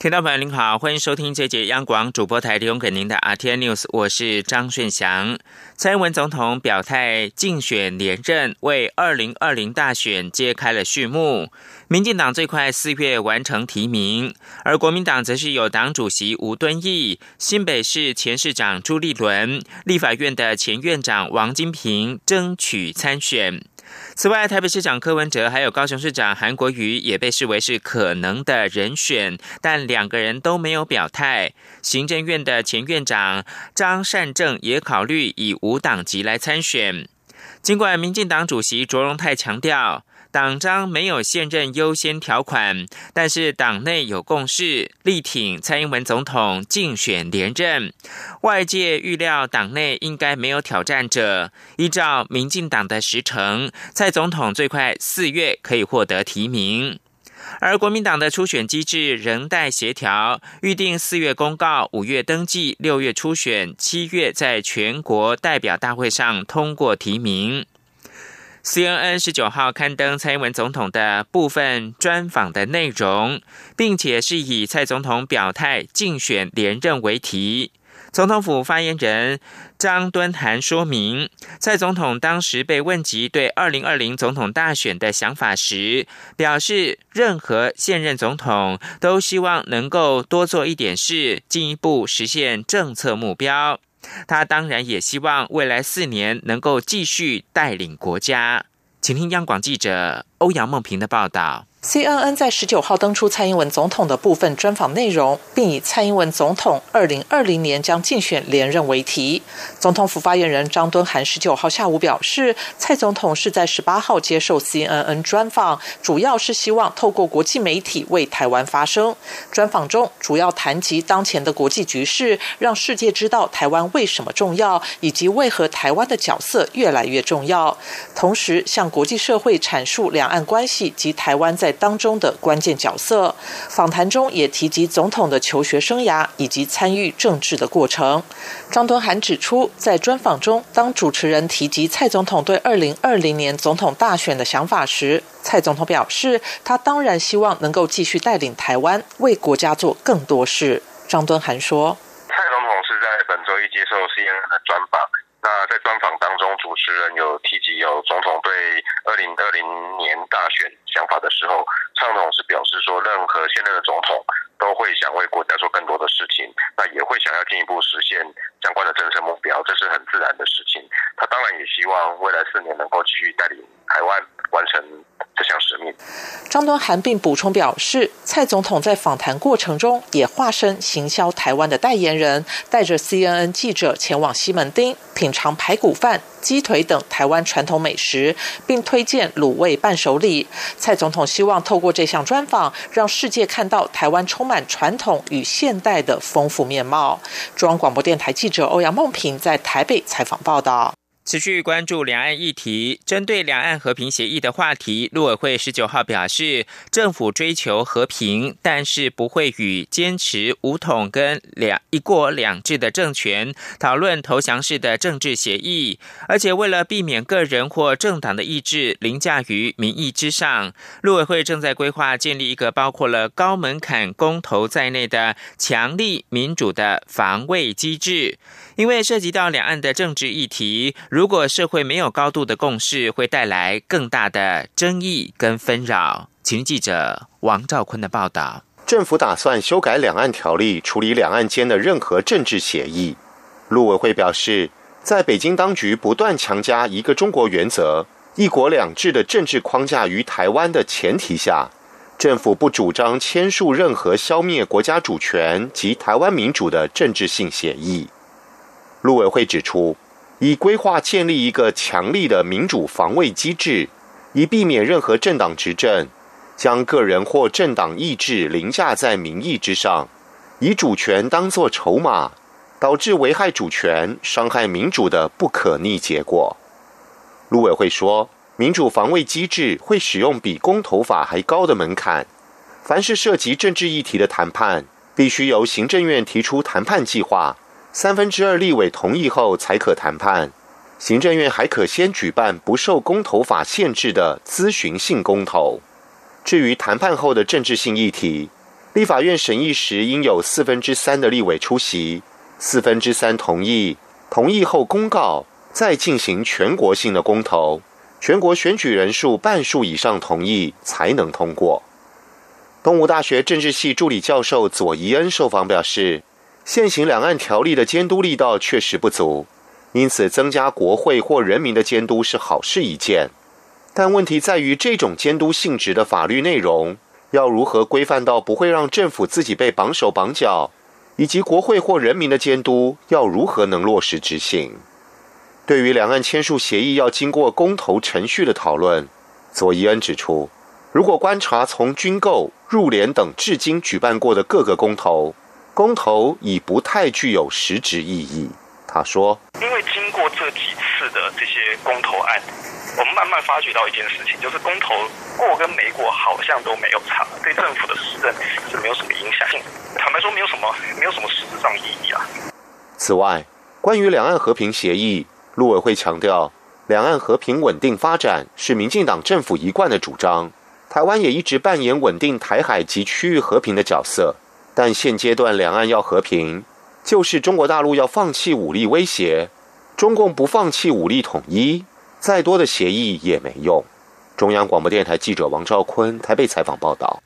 听众朋友您好，欢迎收听这节央广主播台提供给您的 RT News，我是张顺祥。蔡英文总统表态竞选连任，为二零二零大选揭开了序幕。民进党最快四月完成提名，而国民党则是有党主席吴敦义、新北市前市长朱立伦、立法院的前院长王金平争取参选。此外，台北市长柯文哲还有高雄市长韩国瑜也被视为是可能的人选，但两个人都没有表态。行政院的前院长张善政也考虑以无党籍来参选。尽管民进党主席卓荣泰强调。党章没有现任优先条款，但是党内有共识，力挺蔡英文总统竞选连任。外界预料党内应该没有挑战者。依照民进党的时程，蔡总统最快四月可以获得提名。而国民党的初选机制仍待协调，预定四月公告，五月登记，六月初选，七月在全国代表大会上通过提名。CNN 十九号刊登蔡英文总统的部分专访的内容，并且是以蔡总统表态竞选连任为题。总统府发言人张敦涵说明，蔡总统当时被问及对二零二零总统大选的想法时，表示任何现任总统都希望能够多做一点事，进一步实现政策目标。他当然也希望未来四年能够继续带领国家。请听央广记者欧阳梦平的报道。CNN 在十九号登出蔡英文总统的部分专访内容，并以蔡英文总统二零二零年将竞选连任为题。总统府发言人张敦涵十九号下午表示，蔡总统是在十八号接受 CNN 专访，主要是希望透过国际媒体为台湾发声。专访中主要谈及当前的国际局势，让世界知道台湾为什么重要，以及为何台湾的角色越来越重要。同时，向国际社会阐述两两岸关系及台湾在当中的关键角色，访谈中也提及总统的求学生涯以及参与政治的过程。张敦涵指出，在专访中，当主持人提及蔡总统对二零二零年总统大选的想法时，蔡总统表示，他当然希望能够继续带领台湾为国家做更多事。张敦涵说：“蔡总统是在本周一接受 CNN 的专访。”那在专访当，主持人有提及有总统对二零二零年大选想法的时候，畅总是表示说，任何现任的总统都会想为国家做更多的事情，那也会想要进一步实现相关的政策目标，这是很自然的事情。他当然也希望未来四年能够继续带领台湾完成。这项使命。张敦涵并补充表示，蔡总统在访谈过程中也化身行销台湾的代言人，带着 CNN 记者前往西门町品尝排骨饭、鸡腿等台湾传统美食，并推荐卤味伴手礼。蔡总统希望透过这项专访，让世界看到台湾充满传统与现代的丰富面貌。中央广播电台记记者欧阳梦平在台北采访报道。持续关注两岸议题，针对两岸和平协议的话题，陆委会十九号表示，政府追求和平，但是不会与坚持武统跟两一国两制的政权讨论投降式的政治协议。而且为了避免个人或政党的意志凌驾于民意之上，陆委会正在规划建立一个包括了高门槛公投在内的强力民主的防卫机制。因为涉及到两岸的政治议题，如果社会没有高度的共识，会带来更大的争议跟纷扰。请记者王兆坤的报道。政府打算修改两岸条例，处理两岸间的任何政治协议。陆委会表示，在北京当局不断强加一个中国原则、一国两制的政治框架于台湾的前提下，政府不主张签署任何消灭国家主权及台湾民主的政治性协议。陆委会指出，已规划建立一个强力的民主防卫机制，以避免任何政党执政将个人或政党意志凌驾在民意之上，以主权当作筹码，导致危害主权、伤害民主的不可逆结果。陆委会说，民主防卫机制会使用比公投法还高的门槛。凡是涉及政治议题的谈判，必须由行政院提出谈判计划，三分之二立委同意后才可谈判。行政院还可先举办不受公投法限制的咨询性公投。至于谈判后的政治性议题，立法院审议时应有四分之三的立委出席，四分之三同意，同意后公告，再进行全国性的公投，全国选举人数半数以上同意才能通过。东吴大学政治系助理教授左宜恩受访表示，现行两岸条例的监督力道确实不足。因此，增加国会或人民的监督是好事一件，但问题在于这种监督性质的法律内容要如何规范到不会让政府自己被绑手绑脚，以及国会或人民的监督要如何能落实执行。对于两岸签署协议要经过公投程序的讨论，佐伊恩指出，如果观察从军购、入联等至今举办过的各个公投，公投已不太具有实质意义。他说：“因为经过这几次的这些公投案，我们慢慢发觉到一件事情，就是公投过跟没过好像都没有差，对政府的施政是没有什么影响性。坦白说，没有什么，没有什么实质上意义啊。”此外，关于两岸和平协议，陆委会强调，两岸和平稳定发展是民进党政府一贯的主张，台湾也一直扮演稳定台海及区域和平的角色，但现阶段两岸要和平。就是中国大陆要放弃武力威胁，中共不放弃武力统一，再多的协议也没用。中央广播电台记者王兆坤台北采访报道。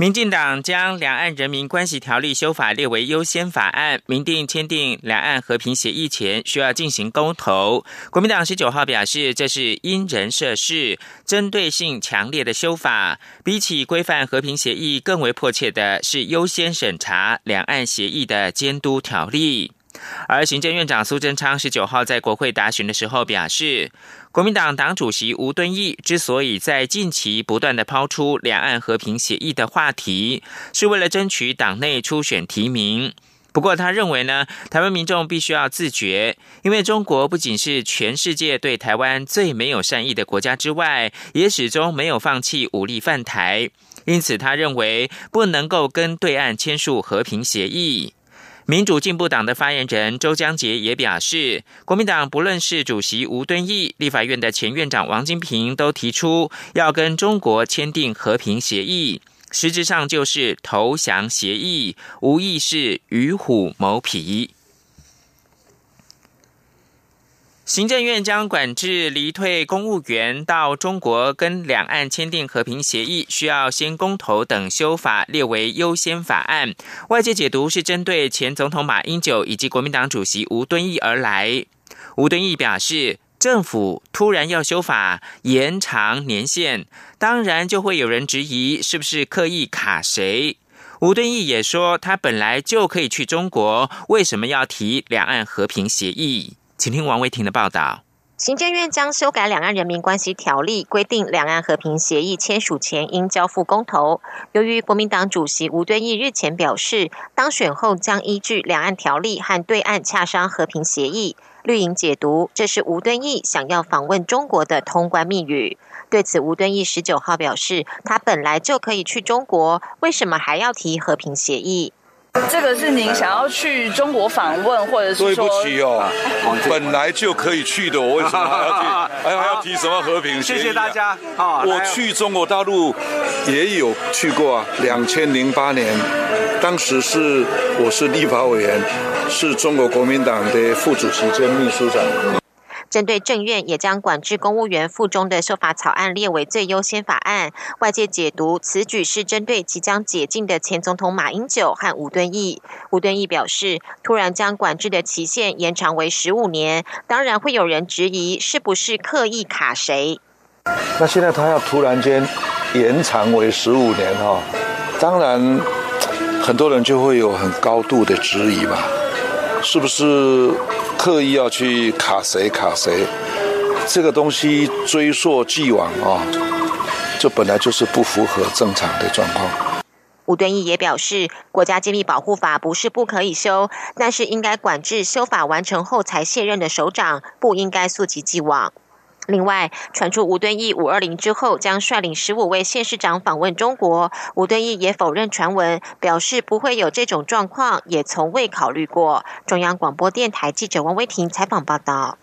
民进党将《两岸人民关系条例》修法列为优先法案，明定签订两岸和平协议前需要进行公投。国民党十九号表示，这是因人设事、针对性强烈的修法，比起规范和平协议更为迫切的是优先审查两岸协议的监督条例。而行政院长苏贞昌十九号在国会答询的时候表示，国民党党主席吴敦义之所以在近期不断的抛出两岸和平协议的话题，是为了争取党内初选提名。不过他认为呢，台湾民众必须要自觉，因为中国不仅是全世界对台湾最没有善意的国家之外，也始终没有放弃武力犯台。因此，他认为不能够跟对岸签署和平协议。民主进步党的发言人周江杰也表示，国民党不论是主席吴敦义、立法院的前院长王金平，都提出要跟中国签订和平协议，实质上就是投降协议，无疑是与虎谋皮。行政院将管制离退公务员到中国跟两岸签订和平协议，需要先公投等修法列为优先法案。外界解读是针对前总统马英九以及国民党主席吴敦义而来。吴敦义表示，政府突然要修法延长年限，当然就会有人质疑是不是刻意卡谁。吴敦义也说，他本来就可以去中国，为什么要提两岸和平协议？请听王维婷的报道。行政院将修改《两岸人民关系条例》，规定两岸和平协议签署前应交付公投。由于国民党主席吴敦义日前表示，当选后将依据《两岸条例》和对岸洽商和平协议，绿营解读这是吴敦义想要访问中国的通关密语。对此，吴敦义十九号表示，他本来就可以去中国，为什么还要提和平协议？这个是您想要去中国访问，或者是对不起哦，本来就可以去的，我为什么还要去？还要提什么和平？谢谢大家。我去中国大陆也有去过啊，两千零八年，当时是我是立法委员，是中国国民党的副主席兼秘书长。针对政院也将管制公务员附中的修法草案列为最优先法案，外界解读此举是针对即将解禁的前总统马英九和吴敦义。吴敦义表示，突然将管制的期限延长为十五年，当然会有人质疑是不是刻意卡谁。那现在他要突然间延长为十五年哈，当然很多人就会有很高度的质疑吧，是不是？刻意要去卡谁卡谁，这个东西追溯既往啊，这本来就是不符合正常的状况。吴敦义也表示，国家机密保护法不是不可以修，但是应该管制修法完成后才卸任的首长，不应该溯及既往。另外，传出吴敦义五二零之后将率领十五位县市长访问中国，吴敦义也否认传闻，表示不会有这种状况，也从未考虑过。中央广播电台记者王威婷采访报道。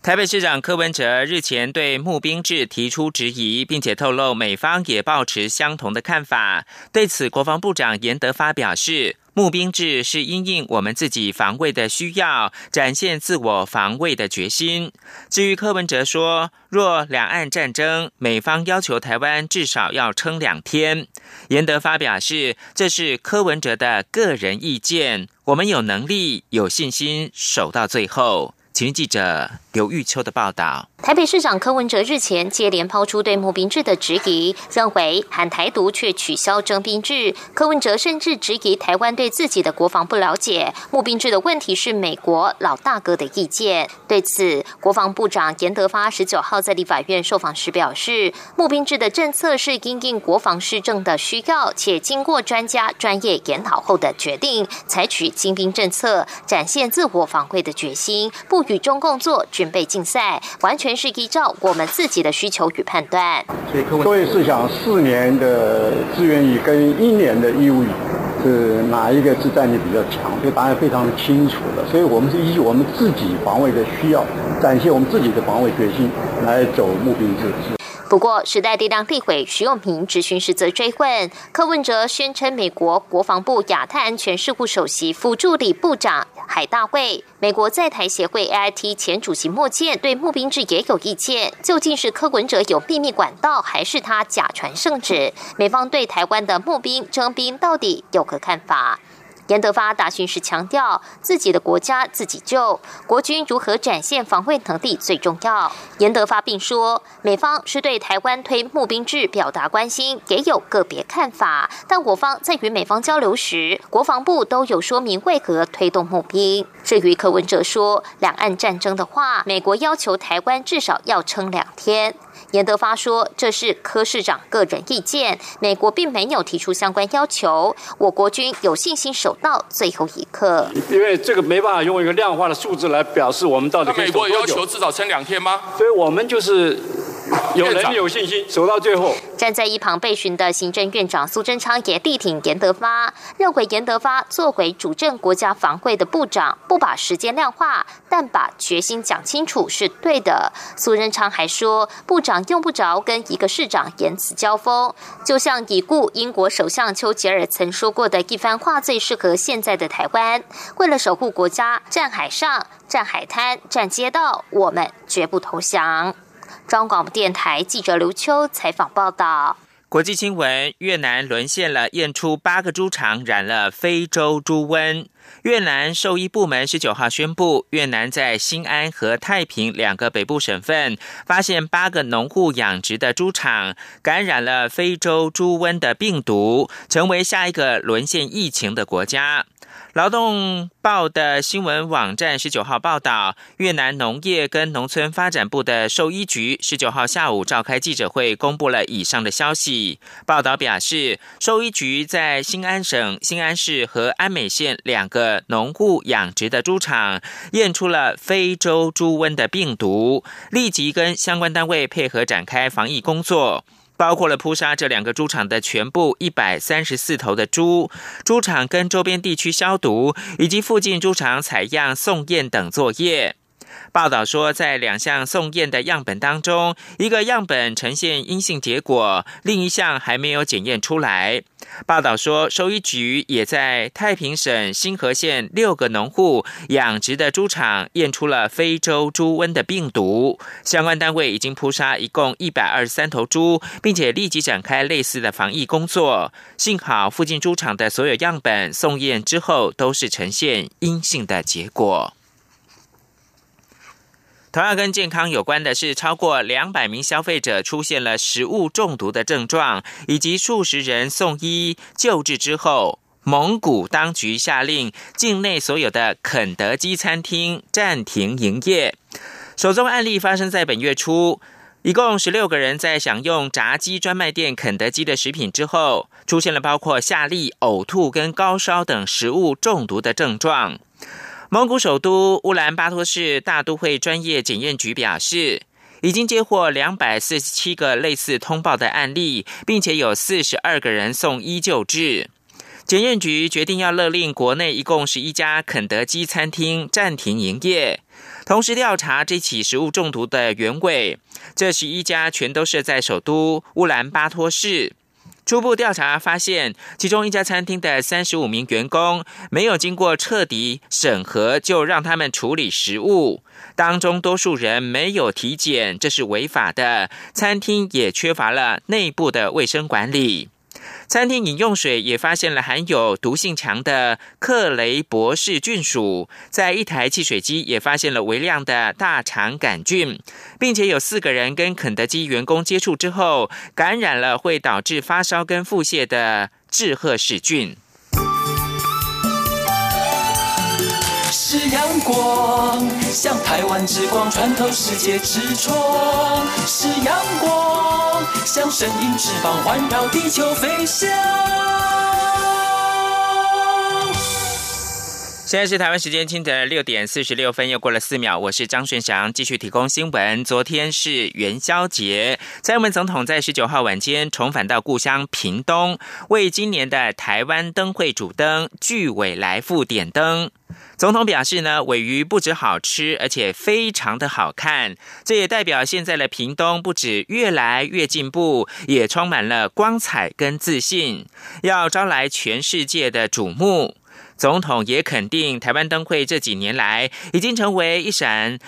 台北市长柯文哲日前对募兵制提出质疑，并且透露美方也抱持相同的看法。对此，国防部长严德发表示。募兵制是因应我们自己防卫的需要，展现自我防卫的决心。至于柯文哲说，若两岸战争，美方要求台湾至少要撑两天，严德发表示，这是柯文哲的个人意见，我们有能力、有信心守到最后。请记者刘玉秋的报道。台北市长柯文哲日前接连抛出对募兵制的质疑，认为喊台独却取消征兵制。柯文哲甚至质疑台湾对自己的国防不了解，募兵制的问题是美国老大哥的意见。对此，国防部长严德发十九号在立法院受访时表示，募兵制的政策是因应国防市政的需要，且经过专家专业研讨后的决定，采取精兵政策，展现自我防卫的决心，不与中共作准备竞赛，完全。是依照我们自己的需求与判断。所以各位是想四年的志愿役跟一年的义务役是哪一个是战力比较强？这答案非常清楚的。所以我们是依据我们自己防卫的需要，展现我们自己的防卫决心来走募兵制。不过，时代力量立委徐永平质询时则追问，柯文哲宣称美国国防部亚太安全事务首席副助理部长海大卫、美国在台协会 AIT 前主席莫健对募兵制也有意见，究竟是柯文哲有秘密管道，还是他假传圣旨？美方对台湾的募兵征兵到底有何看法？严德发答询时强调，自己的国家自己救，国军如何展现防卫能力最重要。严德发并说，美方是对台湾推募兵制表达关心，也有个别看法，但我方在与美方交流时，国防部都有说明为何推动募兵。至于柯文哲说两岸战争的话，美国要求台湾至少要撑两天。严德发说：“这是柯市长个人意见，美国并没有提出相关要求，我国军有信心守到最后一刻。因为这个没办法用一个量化的数字来表示我们到底可以。美国要求至少撑两天吗？所以我们就是。”有能力、有信心，走到最后。站在一旁被询的行政院长苏贞昌也力挺严德发，认为严德发作为主政国家防卫的部长，不把时间量化，但把决心讲清楚是对的。苏贞昌还说，部长用不着跟一个市长言辞交锋，就像已故英国首相丘吉尔曾说过的一番话，最适合现在的台湾。为了守护国家，站海上、站海滩、站街道，我们绝不投降。中广播电台记者刘秋采访报道。国际新闻：越南沦陷了，验出八个猪场染了非洲猪瘟。越南兽医部门十九号宣布，越南在新安和太平两个北部省份发现八个农户养殖的猪场感染了非洲猪瘟的病毒，成为下一个沦陷疫情的国家。劳动报的新闻网站十九号报道，越南农业跟农村发展部的兽医局十九号下午召开记者会，公布了以上的消息。报道表示，兽医局在新安省新安市和安美县两个农户养殖的猪场验出了非洲猪瘟的病毒，立即跟相关单位配合展开防疫工作。包括了扑杀这两个猪场的全部一百三十四头的猪，猪场跟周边地区消毒，以及附近猪场采样送验等作业。报道说，在两项送验的样本当中，一个样本呈现阴性结果，另一项还没有检验出来。报道说，兽医局也在太平省新河县六个农户养殖的猪场验出了非洲猪瘟的病毒，相关单位已经扑杀一共一百二十三头猪，并且立即展开类似的防疫工作。幸好附近猪场的所有样本送验之后都是呈现阴性的结果。同样跟健康有关的是，超过两百名消费者出现了食物中毒的症状，以及数十人送医救治之后，蒙古当局下令境内所有的肯德基餐厅暂停营业。首宗案例发生在本月初，一共十六个人在享用炸鸡专卖店肯德基的食品之后，出现了包括下痢、呕吐跟高烧等食物中毒的症状。蒙古首都乌兰巴托市大都会专业检验局表示，已经接获两百四十七个类似通报的案例，并且有四十二个人送医救治。检验局决定要勒令国内一共十一家肯德基餐厅暂停营业，同时调查这起食物中毒的原委。这十一家全都设在首都乌兰巴托市。初步调查发现，其中一家餐厅的三十五名员工没有经过彻底审核就让他们处理食物，当中多数人没有体检，这是违法的。餐厅也缺乏了内部的卫生管理。餐厅饮用水也发现了含有毒性强的克雷博士菌属，在一台汽水机也发现了微量的大肠杆菌，并且有四个人跟肯德基员工接触之后感染了会导致发烧跟腹泻的致褐氏菌。是阳光，像台湾之光穿透世界之窗；是阳光，像神鹰翅膀环绕地球飞翔。现在是台湾时间清晨六点四十六分，又过了四秒。我是张顺祥，继续提供新闻。昨天是元宵节，蔡英文总统在十九号晚间重返到故乡屏东，为今年的台湾灯会主灯巨尾来复点灯。总统表示呢，尾鱼不止好吃，而且非常的好看。这也代表现在的屏东不止越来越进步，也充满了光彩跟自信，要招来全世界的瞩目。总统也肯定台湾灯会这几年来已经成为一闪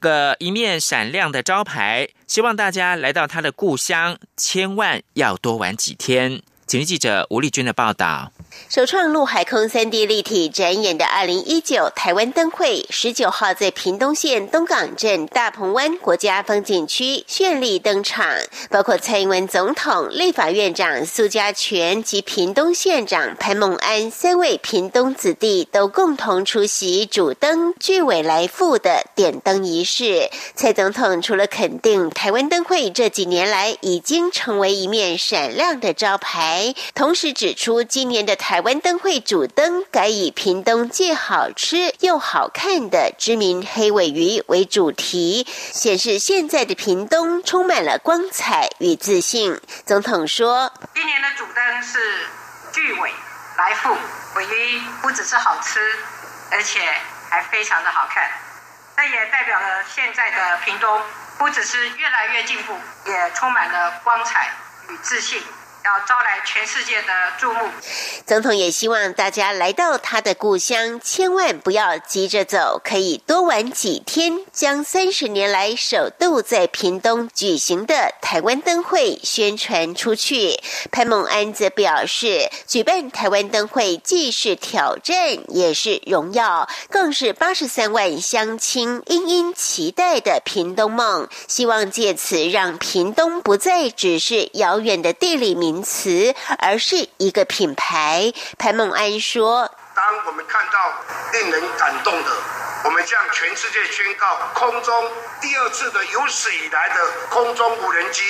个一面闪亮的招牌，希望大家来到他的故乡，千万要多玩几天。请记者吴丽君的报道。首创陆海空三 D 立体展演的二零一九台湾灯会，十九号在屏东县东港镇大鹏湾国家风景区绚丽登场，包括蔡英文总统、立法院长苏家全及屏东县长潘孟安三位屏东子弟都共同出席主灯巨尾来复的点灯仪式。蔡总统除了肯定台湾灯会这几年来已经成为一面闪亮的招牌，同时指出今年的。台台湾灯会主灯改以屏东既好吃又好看的知名黑尾鱼为主题，显示现在的屏东充满了光彩与自信。总统说：“今年的主灯是巨尾来复尾鱼，不只是好吃，而且还非常的好看。这也代表了现在的屏东不只是越来越进步，也充满了光彩与自信。”要招来全世界的注目。总统也希望大家来到他的故乡，千万不要急着走，可以多玩几天，将三十年来首度在屏东举行的台湾灯会宣传出去。潘孟安则表示，举办台湾灯会既是挑战，也是荣耀，更是八十三万乡亲殷殷期待的屏东梦。希望借此让屏东不再只是遥远的地理名。名词，而是一个品牌。潘孟安说：“当我们看到令人感动的，我们向全世界宣告，空中第二次的有史以来的空中无人机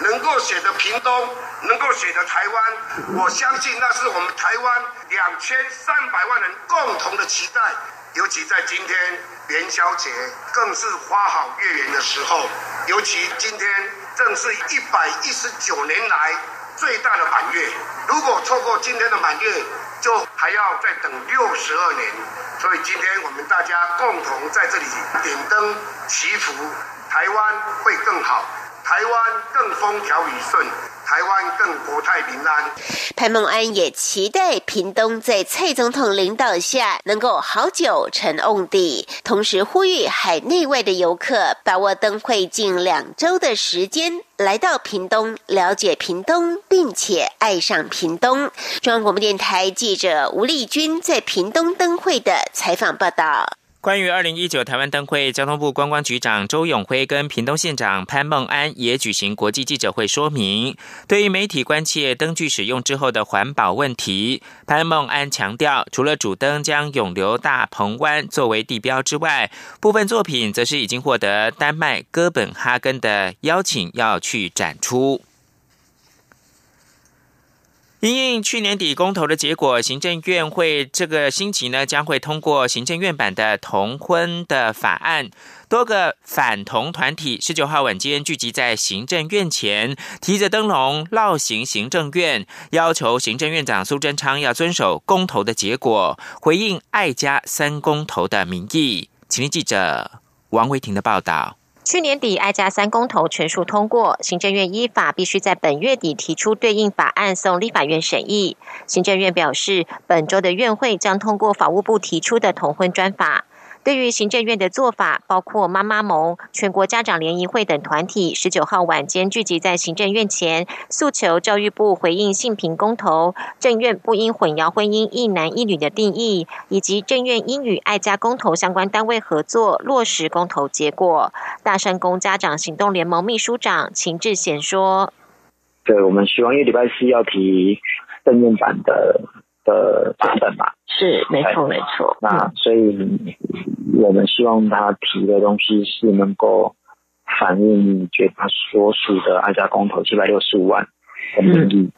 能够写的屏东，能够写的台湾，我相信那是我们台湾两千三百万人共同的期待。尤其在今天元宵节，更是花好月圆的时候，尤其今天正是一百一十九年来。”最大的满月，如果错过今天的满月，就还要再等六十二年。所以今天我们大家共同在这里点灯祈福，台湾会更好，台湾更风调雨顺。台湾更国泰民安。潘孟安也期待屏东在蔡总统领导下能够好久成瓮底，同时呼吁海内外的游客把握灯会近两周的时间，来到屏东了解屏东，并且爱上屏东。中央广播电台记者吴丽君在屏东灯会的采访报道。关于二零一九台湾灯会，交通部观光局长周永辉跟屏东县长潘孟安也举行国际记者会说明。对于媒体关切灯具使用之后的环保问题，潘孟安强调，除了主灯将永留大鹏湾作为地标之外，部分作品则是已经获得丹麦哥本哈根的邀请，要去展出。因应去年底公投的结果，行政院会这个星期呢将会通过行政院版的同婚的法案。多个反同团体十九号晚间聚集在行政院前，提着灯笼绕行行政院，要求行政院长苏贞昌要遵守公投的结果，回应爱家三公投的民意。请听记者王维婷的报道。去年底，爱家三公投全数通过，行政院依法必须在本月底提出对应法案送立法院审议。行政院表示，本周的院会将通过法务部提出的同婚专法。对于行政院的做法，包括妈妈盟、全国家长联谊会等团体，十九号晚间聚集在行政院前，诉求教育部回应性平公投，政院不应混淆婚姻一男一女的定义，以及政院应与爱家公投相关单位合作落实公投结果。大山公家长行动联盟秘书长秦志贤说：“对，我们希望一礼拜四要提正面版的。”的版本吧，是没错没错。那所以，我们希望他提的东西是能够反映绝大多数的爱家公投七百六十五万的民意。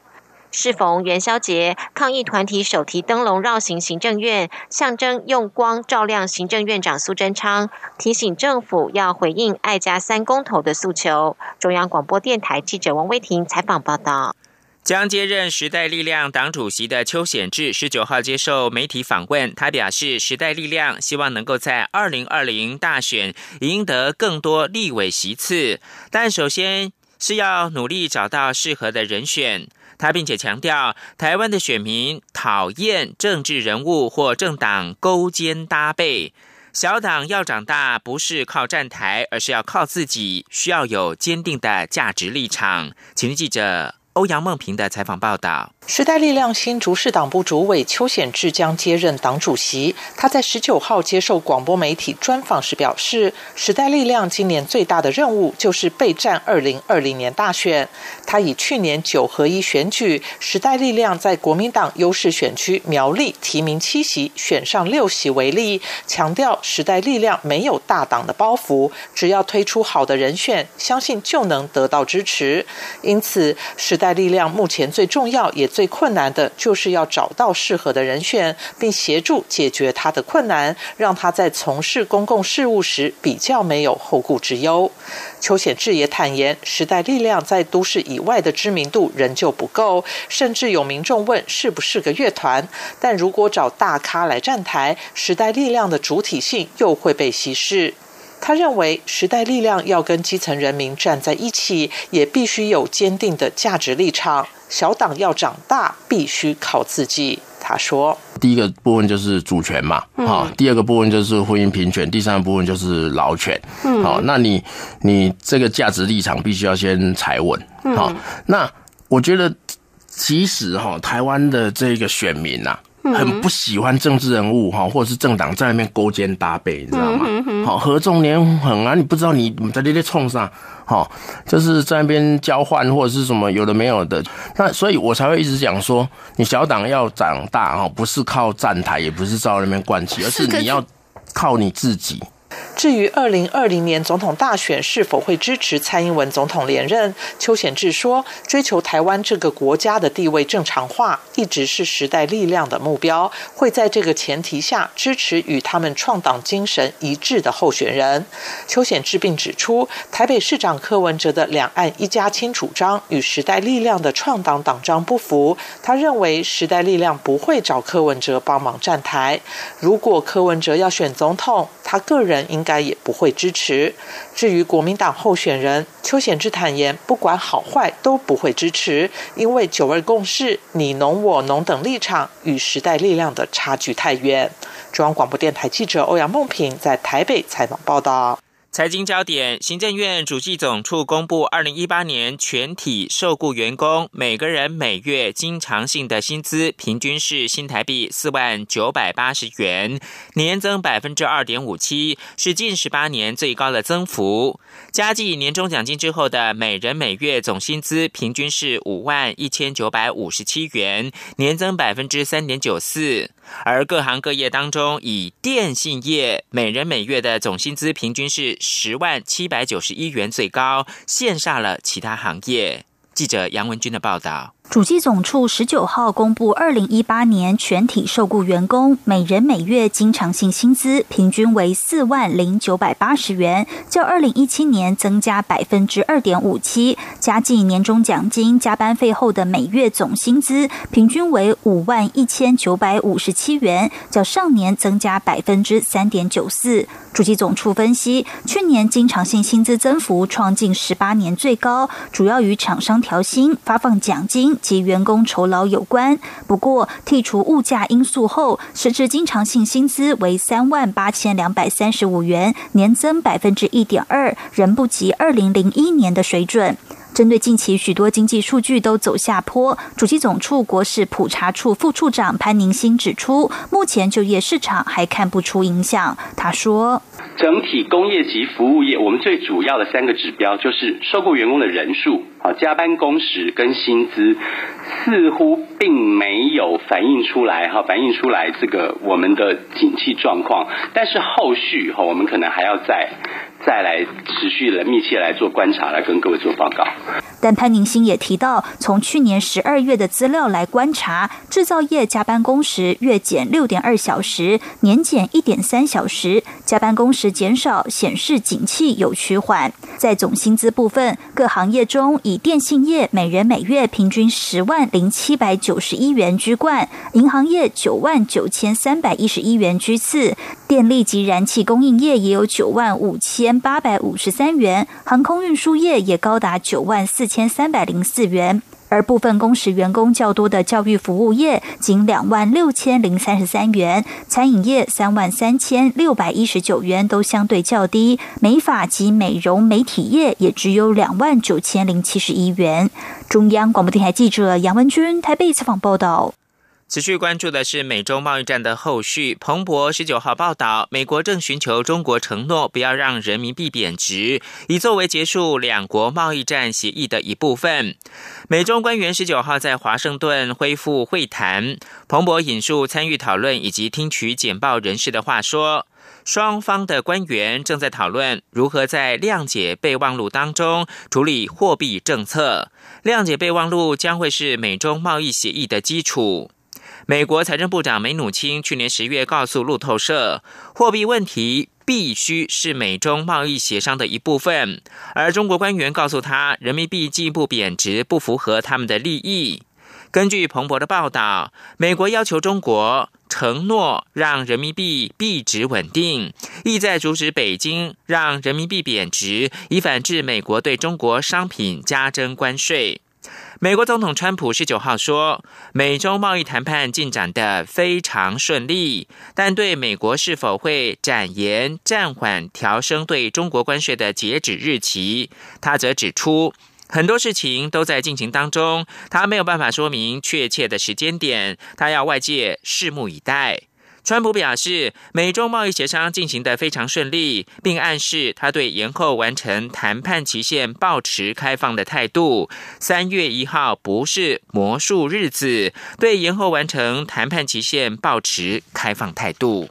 适逢元宵节，抗议团体手提灯笼绕行行政院，象征用光照亮行政院长苏贞昌，提醒政府要回应爱家三公投的诉求。中央广播电台记者王威婷采访报道。将接任时代力量党主席的邱显志十九号接受媒体访问，他表示，时代力量希望能够在二零二零大选赢得更多立委席次，但首先是要努力找到适合的人选。他并且强调，台湾的选民讨厌政治人物或政党勾肩搭背，小党要长大不是靠站台，而是要靠自己，需要有坚定的价值立场。请记者。欧阳梦平的采访报道。时代力量新竹市党部主委邱显志将接任党主席。他在十九号接受广播媒体专访时表示，时代力量今年最大的任务就是备战二零二零年大选。他以去年九合一选举，时代力量在国民党优势选区苗栗提名七席，选上六席为例，强调时代力量没有大党的包袱，只要推出好的人选，相信就能得到支持。因此，时代代力量目前最重要也。最困难的就是要找到适合的人选，并协助解决他的困难，让他在从事公共事务时比较没有后顾之忧。邱显志也坦言，时代力量在都市以外的知名度仍旧不够，甚至有民众问是不是个乐团。但如果找大咖来站台，时代力量的主体性又会被稀释。他认为，时代力量要跟基层人民站在一起，也必须有坚定的价值立场。小党要长大，必须靠自己。他说：“第一个部分就是主权嘛，好；第二个部分就是婚姻平权；第三个部分就是劳权。好，那你你这个价值立场必须要先踩稳。好，那我觉得，其实哈，台湾的这个选民呐。”很不喜欢政治人物哈，或者是政党在那边勾肩搭背，你知道吗？好，合纵连横啊，你不知道你在那边冲啥，好，就是在那边交换或者是什么有的没有的，那所以我才会一直讲说，你小党要长大哈，不是靠站台，也不是照那边灌气，而是你要靠你自己。至于二零二零年总统大选是否会支持蔡英文总统连任，邱显志说：“追求台湾这个国家的地位正常化，一直是时代力量的目标。会在这个前提下支持与他们创党精神一致的候选人。”邱显志并指出，台北市长柯文哲的两岸一家亲主张与时代力量的创党党章不符。他认为时代力量不会找柯文哲帮忙站台。如果柯文哲要选总统，他个人应该也不会支持。至于国民党候选人邱显志坦言，不管好坏都不会支持，因为九二共识、你侬我侬等立场与时代力量的差距太远。中央广播电台记者欧阳梦平在台北采访报道。财经焦点，行政院主计总处公布，二零一八年全体受雇员工每个人每月经常性的薪资平均是新台币四万九百八十元，年增百分之二点五七，是近十八年最高的增幅。加计年终奖金之后的每人每月总薪资平均是五万一千九百五十七元，年增百分之三点九四。而各行各业当中，以电信业每人每月的总薪资平均是十万七百九十一元最高，羡煞了其他行业。记者杨文军的报道。主计总处十九号公布，二零一八年全体受雇员工每人每月经常性薪资平均为四万零九百八十元，较二零一七年增加百分之二点五七。加计年终奖金、加班费后的每月总薪资平均为五万一千九百五十七元，较上年增加百分之三点九四。主机总处分析，去年经常性薪资增幅创近十八年最高，主要与厂商调薪、发放奖金。及员工酬劳有关。不过，剔除物价因素后，实质经常性薪资为三万八千两百三十五元，年增百分之一点二，仍不及二零零一年的水准。针对近期许多经济数据都走下坡，主机总处国事普查处副处长潘宁新指出，目前就业市场还看不出影响。他说：“整体工业及服务业，我们最主要的三个指标就是受雇员工的人数、好加班工时跟薪资，似乎并没有反映出来哈，反映出来这个我们的景气状况。但是后续哈，我们可能还要再。”再来持续的密切来做观察，来跟各位做报告。但潘宁新也提到，从去年十二月的资料来观察，制造业加班工时月减六点二小时，年减一点三小时，加班工时减少，显示景气有趋缓。在总薪资部分，各行业中以电信业每人每月平均十万零七百九十一元居冠，银行业九万九千三百一十一元居次，电力及燃气供应业也有九万五千。八百五十三元，航空运输业也高达九万四千三百零四元，而部分工时员工较多的教育服务业仅两万六千零三十三元，餐饮业三万三千六百一十九元都相对较低，美发及美容美体业也只有两万九千零七十一元。中央广播电台记者杨文军台北采访报道。持续关注的是美中贸易战的后续。彭博十九号报道，美国正寻求中国承诺不要让人民币贬值，以作为结束两国贸易战协议的一部分。美中官员十九号在华盛顿恢复会谈。彭博引述参与讨论以及听取简报人士的话说，双方的官员正在讨论如何在谅解备忘录当中处理货币政策。谅解备忘录将会是美中贸易协议的基础。美国财政部长梅努钦去年十月告诉路透社，货币问题必须是美中贸易协商的一部分，而中国官员告诉他，人民币进一步贬值不符合他们的利益。根据彭博的报道，美国要求中国承诺让人民币币值稳定，意在阻止北京让人民币贬值，以反制美国对中国商品加征关税。美国总统川普十九号说，美中贸易谈判进展的非常顺利，但对美国是否会展延、暂缓、调升对中国关税的截止日期，他则指出，很多事情都在进行当中，他没有办法说明确切的时间点，他要外界拭目以待。川普表示，美中贸易协商进行得非常顺利，并暗示他对延后完成谈判期限保持开放的态度。三月一号不是魔术日子，对延后完成谈判期限保持开放态度。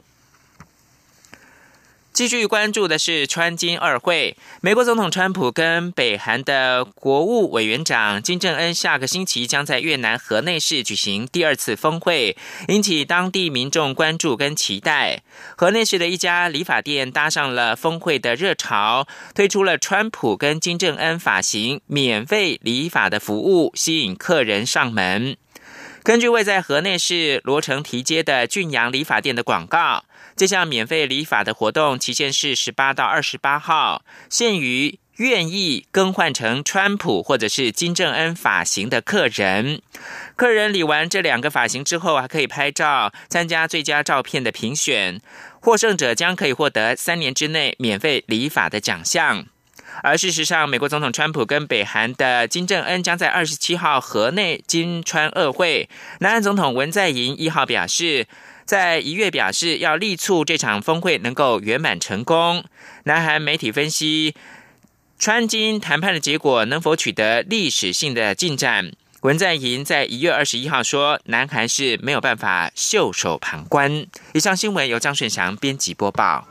继续关注的是川金二会，美国总统川普跟北韩的国务委员长金正恩下个星期将在越南河内市举行第二次峰会，引起当地民众关注跟期待。河内市的一家理发店搭上了峰会的热潮，推出了川普跟金正恩发型免费理发的服务，吸引客人上门。根据位在河内市罗城提街的俊阳理发店的广告。这项免费理发的活动期限是十八到二十八号，限于愿意更换成川普或者是金正恩发型的客人。客人理完这两个发型之后，还可以拍照参加最佳照片的评选，获胜者将可以获得三年之内免费理发的奖项。而事实上，美国总统川普跟北韩的金正恩将在二十七号河内金川二会。南韩总统文在寅一号表示。在一月表示要力促这场峰会能够圆满成功。南韩媒体分析，川金谈判的结果能否取得历史性的进展？文在寅在一月二十一号说，南韩是没有办法袖手旁观。以上新闻由张顺祥编辑播报。